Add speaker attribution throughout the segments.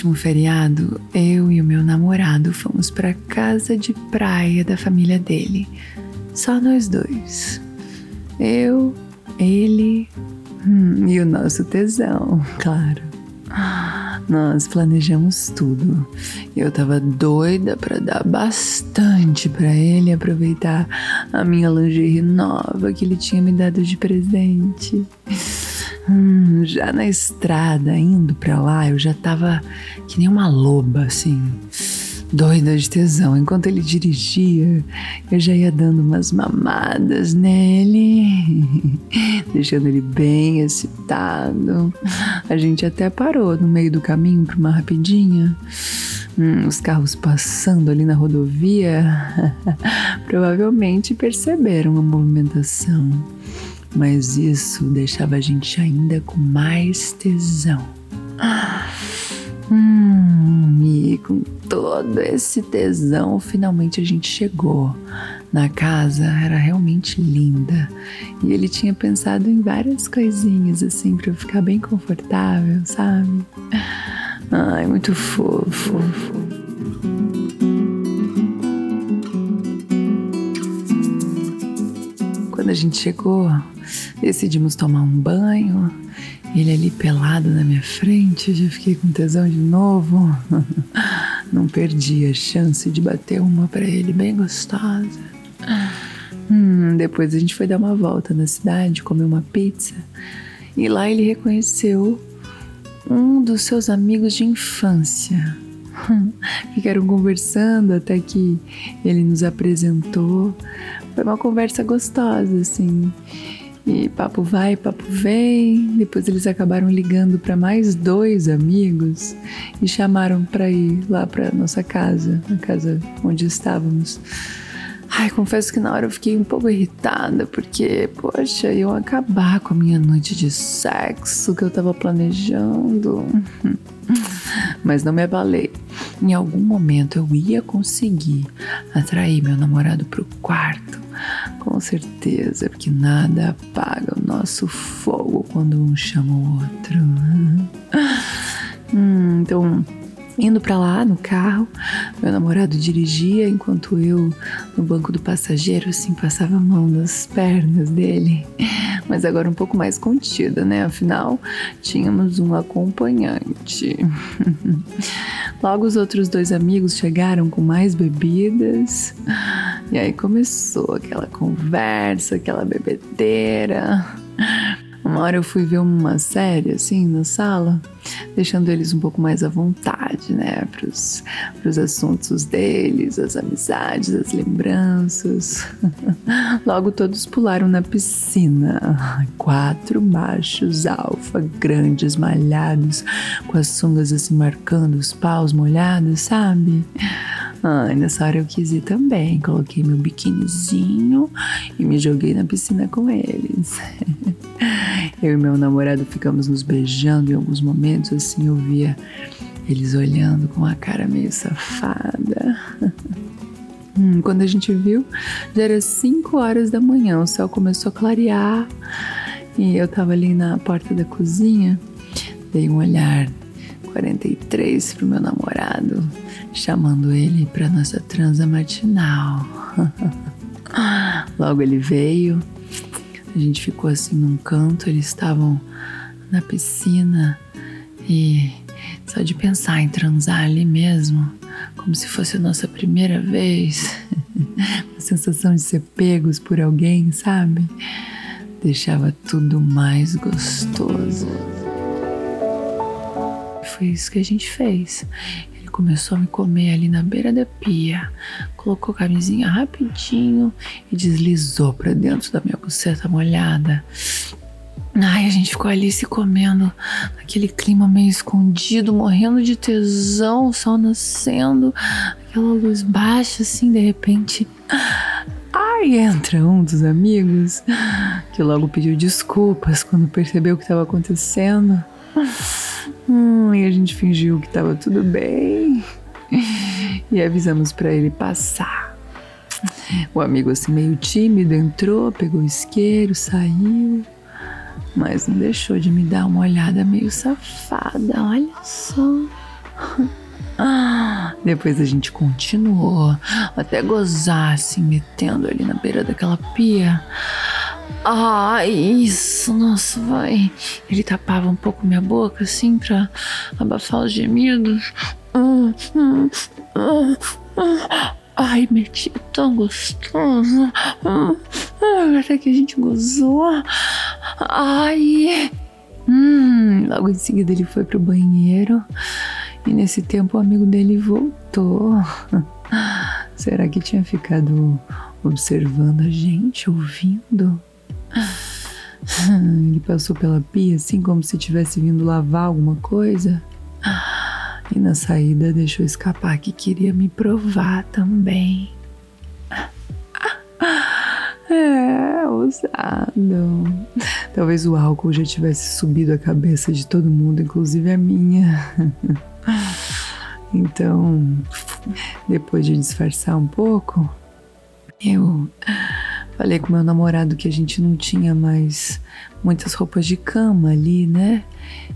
Speaker 1: Último feriado, eu e o meu namorado fomos para casa de praia da família dele. Só nós dois. Eu, ele hum, e o nosso tesão, claro. Nós planejamos tudo. Eu tava doida para dar bastante para ele aproveitar a minha lingerie nova que ele tinha me dado de presente. Hum, já na estrada, indo pra lá, eu já tava que nem uma loba, assim, doida de tesão. Enquanto ele dirigia, eu já ia dando umas mamadas nele, deixando ele bem excitado. A gente até parou no meio do caminho pra uma rapidinha. Hum, os carros passando ali na rodovia provavelmente perceberam a movimentação mas isso deixava a gente ainda com mais tesão. Hum, e com todo esse tesão, finalmente a gente chegou. Na casa era realmente linda e ele tinha pensado em várias coisinhas assim para eu ficar bem confortável, sabe? Ai, muito fofo. Quando a gente chegou, Decidimos tomar um banho. Ele ali pelado na minha frente, já fiquei com tesão de novo. Não perdi a chance de bater uma para ele bem gostosa. Hum, depois a gente foi dar uma volta na cidade, comer uma pizza. E lá ele reconheceu um dos seus amigos de infância. Ficaram conversando até que ele nos apresentou. Foi uma conversa gostosa, assim. E papo vai, papo vem. Depois eles acabaram ligando para mais dois amigos e chamaram para ir lá para nossa casa, a casa onde estávamos. Ai, confesso que na hora eu fiquei um pouco irritada, porque, poxa, eu acabar com a minha noite de sexo que eu tava planejando. Mas não me abalei. Em algum momento eu ia conseguir atrair meu namorado pro quarto com certeza, porque nada apaga o nosso fogo quando um chama o outro. Hum, então, indo para lá no carro, meu namorado dirigia enquanto eu no banco do passageiro assim passava a mão nas pernas dele, mas agora um pouco mais contida, né? Afinal, tínhamos um acompanhante. Logo os outros dois amigos chegaram com mais bebidas. E aí começou aquela conversa, aquela bebedeira. Uma hora eu fui ver uma série assim na sala, deixando eles um pouco mais à vontade, né, pros, pros assuntos deles, as amizades, as lembranças. Logo todos pularam na piscina. Quatro machos alfa, grandes, malhados, com as sungas assim marcando os paus molhados, sabe? Ai, nessa hora eu quis ir também. Coloquei meu biquinizinho e me joguei na piscina com eles. Eu e meu namorado ficamos nos beijando em alguns momentos, assim eu via eles olhando com a cara meio safada. Hum, quando a gente viu, já era 5 horas da manhã, o céu começou a clarear e eu tava ali na porta da cozinha, dei um olhar 43 pro meu namorado, chamando ele para nossa transa matinal. Logo ele veio, a gente ficou assim num canto, eles estavam na piscina e só de pensar em transar ali mesmo, como se fosse a nossa primeira vez, a sensação de ser pegos por alguém, sabe? Deixava tudo mais gostoso foi isso que a gente fez. Começou a me comer ali na beira da pia, colocou a camisinha rapidinho e deslizou para dentro da minha buceta molhada. Ai, a gente ficou ali se comendo, naquele clima meio escondido, morrendo de tesão, o sol nascendo, aquela luz baixa, assim, de repente. Ai, entra um dos amigos que logo pediu desculpas quando percebeu o que estava acontecendo. Hum, e a gente fingiu que estava tudo bem e avisamos para ele passar. O amigo, assim, meio tímido, entrou, pegou o isqueiro, saiu mas não deixou de me dar uma olhada meio safada, olha só. Depois a gente continuou até gozar, se metendo ali na beira daquela pia. Ah, isso, nossa, vai. Ele tapava um pouco minha boca, assim, pra abafar os gemidos. Ah, ah, ah, Ai, meti tão gostoso. Até que a gente gozou. Ai. Hum, logo em seguida ele foi pro banheiro. E nesse tempo o amigo dele voltou. Será que tinha ficado observando a gente, ouvindo? Ele passou pela pia assim como se tivesse vindo lavar alguma coisa. E na saída deixou escapar que queria me provar também. É, ousado. Talvez o álcool já tivesse subido a cabeça de todo mundo, inclusive a minha. Então, depois de disfarçar um pouco, eu falei com meu namorado que a gente não tinha mais muitas roupas de cama ali, né?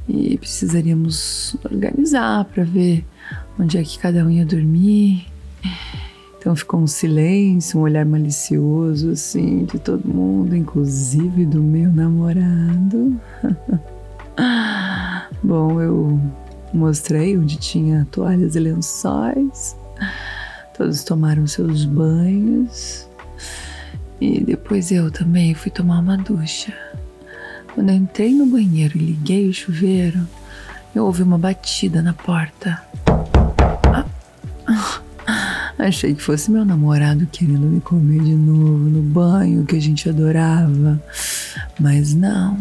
Speaker 1: E precisaríamos organizar para ver onde é que cada um ia dormir. Então ficou um silêncio, um olhar malicioso, assim, de todo mundo, inclusive do meu namorado. Bom, eu mostrei onde tinha toalhas e lençóis. Todos tomaram seus banhos. E depois eu também fui tomar uma ducha. Quando eu entrei no banheiro e liguei o chuveiro, eu ouvi uma batida na porta. Achei que fosse meu namorado querendo me comer de novo no banho que a gente adorava. Mas não.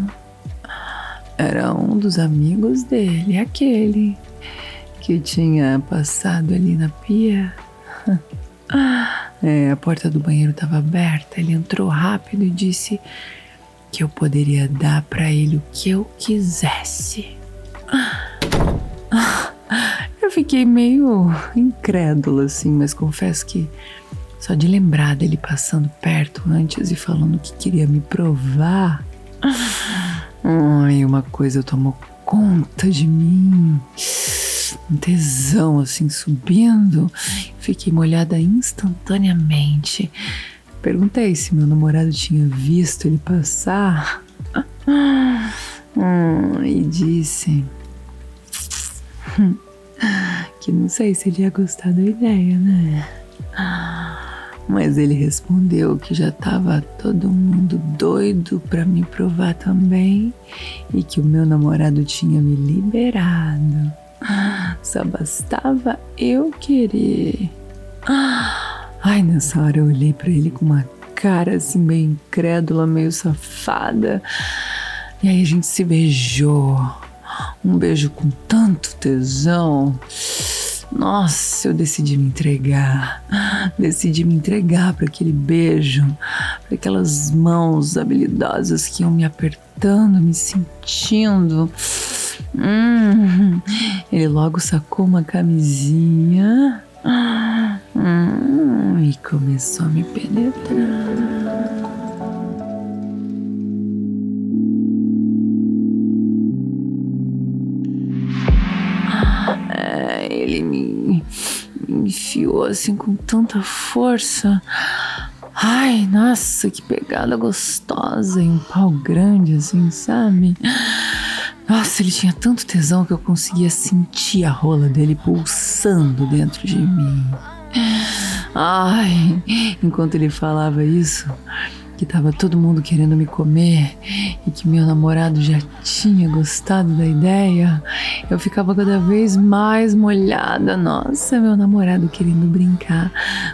Speaker 1: Era um dos amigos dele, aquele que tinha passado ali na pia. É, a porta do banheiro estava aberta. Ele entrou rápido e disse que eu poderia dar para ele o que eu quisesse. Eu fiquei meio incrédula, assim, mas confesso que só de lembrar dele passando perto antes e falando que queria me provar. Ai, uma coisa tomou conta de mim. Um tesão assim subindo. Fiquei molhada instantaneamente. Perguntei se meu namorado tinha visto ele passar. Hum, e disse que não sei se ele ia gostar da ideia, né? Mas ele respondeu que já estava todo mundo doido para me provar também e que o meu namorado tinha me liberado. Só bastava eu querer. Ai, nessa hora eu olhei para ele com uma cara assim meio incrédula, meio safada. E aí a gente se beijou. Um beijo com tanto tesão. Nossa, eu decidi me entregar. Decidi me entregar para aquele beijo, para aquelas mãos habilidosas que iam me apertando, me sentindo. Hum, ele logo sacou uma camisinha hum, e começou a me penetrar. ele me, me enfiou assim com tanta força. Ai, nossa, que pegada gostosa e um pau grande, assim, sabe? Nossa, ele tinha tanto tesão que eu conseguia sentir a rola dele pulsando dentro de mim. Ai, enquanto ele falava isso, que tava todo mundo querendo me comer e que meu namorado já tinha gostado da ideia, eu ficava cada vez mais molhada. Nossa, meu namorado querendo brincar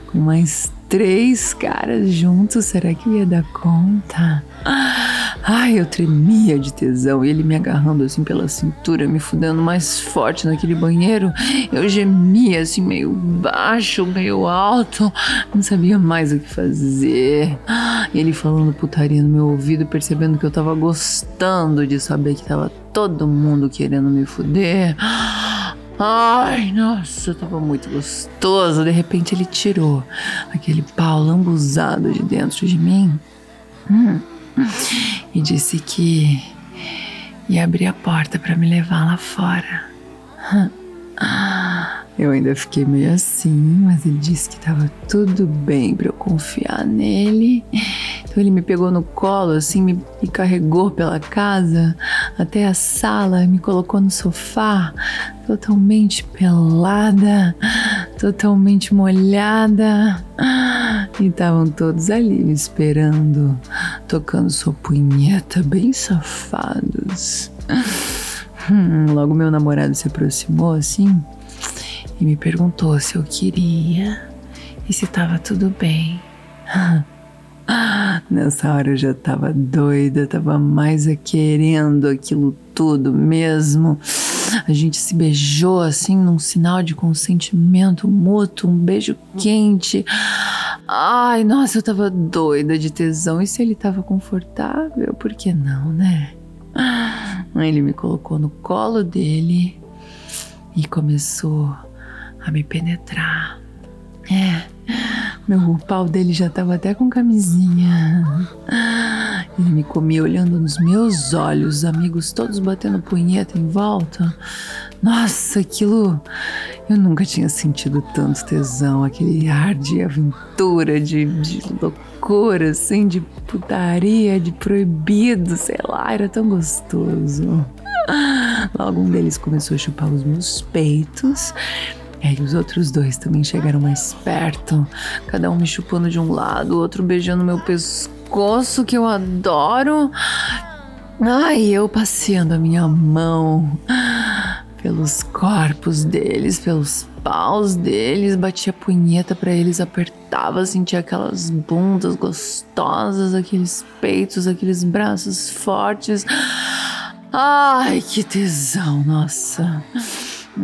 Speaker 1: com mais três caras juntos, será que eu ia dar conta? Ai, eu tremia de tesão ele me agarrando assim pela cintura, me fudendo mais forte naquele banheiro. Eu gemia assim, meio baixo, meio alto, não sabia mais o que fazer. Ele falando putaria no meu ouvido, percebendo que eu tava gostando de saber que tava todo mundo querendo me fuder. Ai, nossa, tava muito gostoso. De repente ele tirou aquele pau lambuzado de dentro de mim hum, e disse que ia abrir a porta para me levar lá fora. Eu ainda fiquei meio assim, mas ele disse que tava tudo bem para eu confiar nele. Então ele me pegou no colo, assim, me, me carregou pela casa até a sala, me colocou no sofá, totalmente pelada, totalmente molhada. E estavam todos ali me esperando, tocando sua punheta, bem safados. Hum, logo meu namorado se aproximou assim e me perguntou se eu queria e se estava tudo bem. Nessa hora eu já tava doida, tava mais querendo aquilo tudo mesmo. A gente se beijou assim num sinal de consentimento mútuo, um beijo quente. Ai, nossa, eu tava doida de tesão. E se ele tava confortável, por que não, né? Ele me colocou no colo dele e começou a me penetrar. É. Meu pau dele já tava até com camisinha. Ele me comia olhando nos meus olhos, os amigos todos batendo punheta em volta. Nossa, aquilo. Eu nunca tinha sentido tanto tesão, aquele ar de aventura, de, de loucura, assim, de putaria, de proibido, sei lá, era tão gostoso. Logo um deles começou a chupar os meus peitos e os outros dois também chegaram mais perto, cada um me chupando de um lado, o outro beijando meu pescoço, que eu adoro. Ai, eu passeando a minha mão pelos corpos deles, pelos paus deles, batia punheta para eles, apertava, sentia aquelas bundas gostosas, aqueles peitos, aqueles braços fortes. Ai, que tesão, nossa.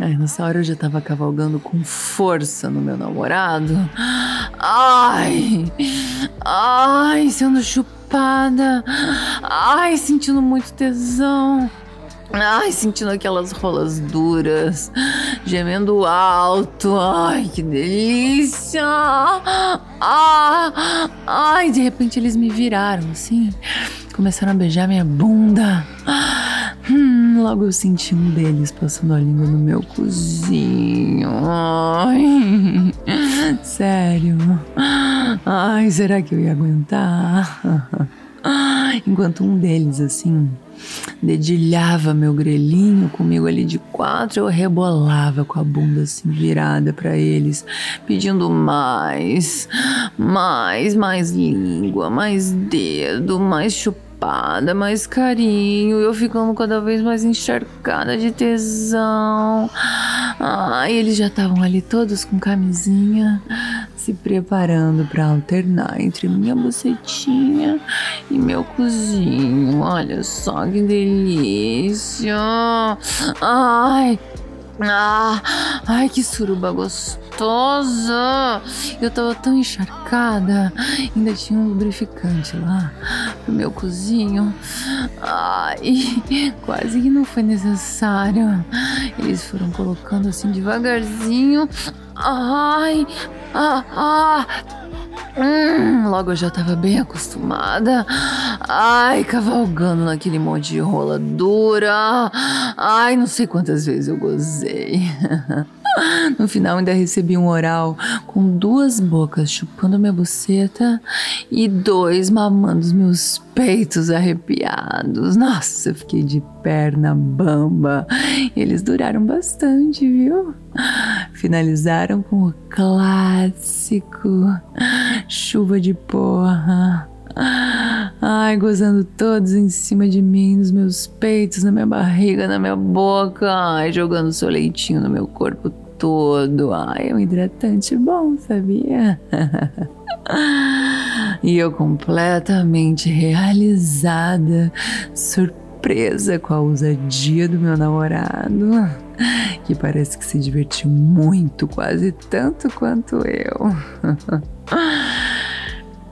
Speaker 1: Aí nessa hora eu já tava cavalgando com força no meu namorado. Ai! Ai, sendo chupada. Ai, sentindo muito tesão. Ai, sentindo aquelas rolas duras, gemendo alto. Ai, que delícia! Ah, ai, de repente eles me viraram assim, começaram a beijar minha bunda. Hum, logo eu senti um deles passando a língua no meu cozinho. Ai, sério. Ai, será que eu ia aguentar? Enquanto um deles, assim, dedilhava meu grelhinho comigo ali de quatro, eu rebolava com a bunda assim virada para eles, pedindo mais, mais, mais língua, mais dedo, mais chupada, mais carinho, eu ficando cada vez mais encharcada de tesão. Ai, eles já estavam ali todos com camisinha, se preparando para alternar entre minha bucetinha e meu cozinho. Olha só que delícia! Ai, ah, ai, que suruba gostosa! Eu tava tão encharcada. Ainda tinha um lubrificante lá pro meu cozinho. Ai, quase que não foi necessário. Eles foram colocando assim devagarzinho. Ai, ah, ah. Hum, logo eu já tava bem acostumada. Ai, cavalgando naquele monte de rola dura. Ai, não sei quantas vezes eu gozei. No final ainda recebi um oral com duas bocas chupando minha buceta e dois mamando os meus peitos arrepiados. Nossa, eu fiquei de perna bamba. Eles duraram bastante, viu? Finalizaram com o clássico chuva de porra. Ai, gozando todos em cima de mim, nos meus peitos, na minha barriga, na minha boca. Ai, jogando seu leitinho no meu corpo todo. Ai, é um hidratante bom, sabia? E eu completamente realizada, surpresa com a ousadia do meu namorado, que parece que se divertiu muito, quase tanto quanto eu.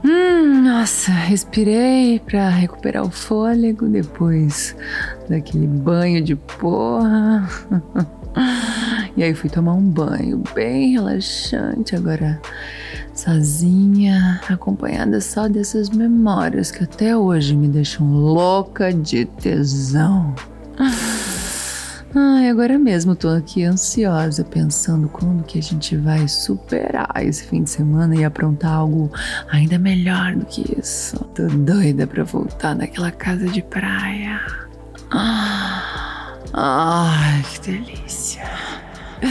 Speaker 1: Hum, nossa, respirei para recuperar o fôlego depois daquele banho de porra. E aí fui tomar um banho bem relaxante, agora sozinha, acompanhada só dessas memórias que até hoje me deixam louca de tesão. Ai, agora mesmo tô aqui ansiosa, pensando quando que a gente vai superar esse fim de semana e aprontar algo ainda melhor do que isso. Tô doida pra voltar naquela casa de praia. Ai, que delícia. Se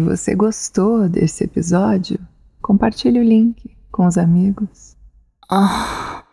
Speaker 1: você gostou desse episódio, compartilhe o link com os amigos. Ah.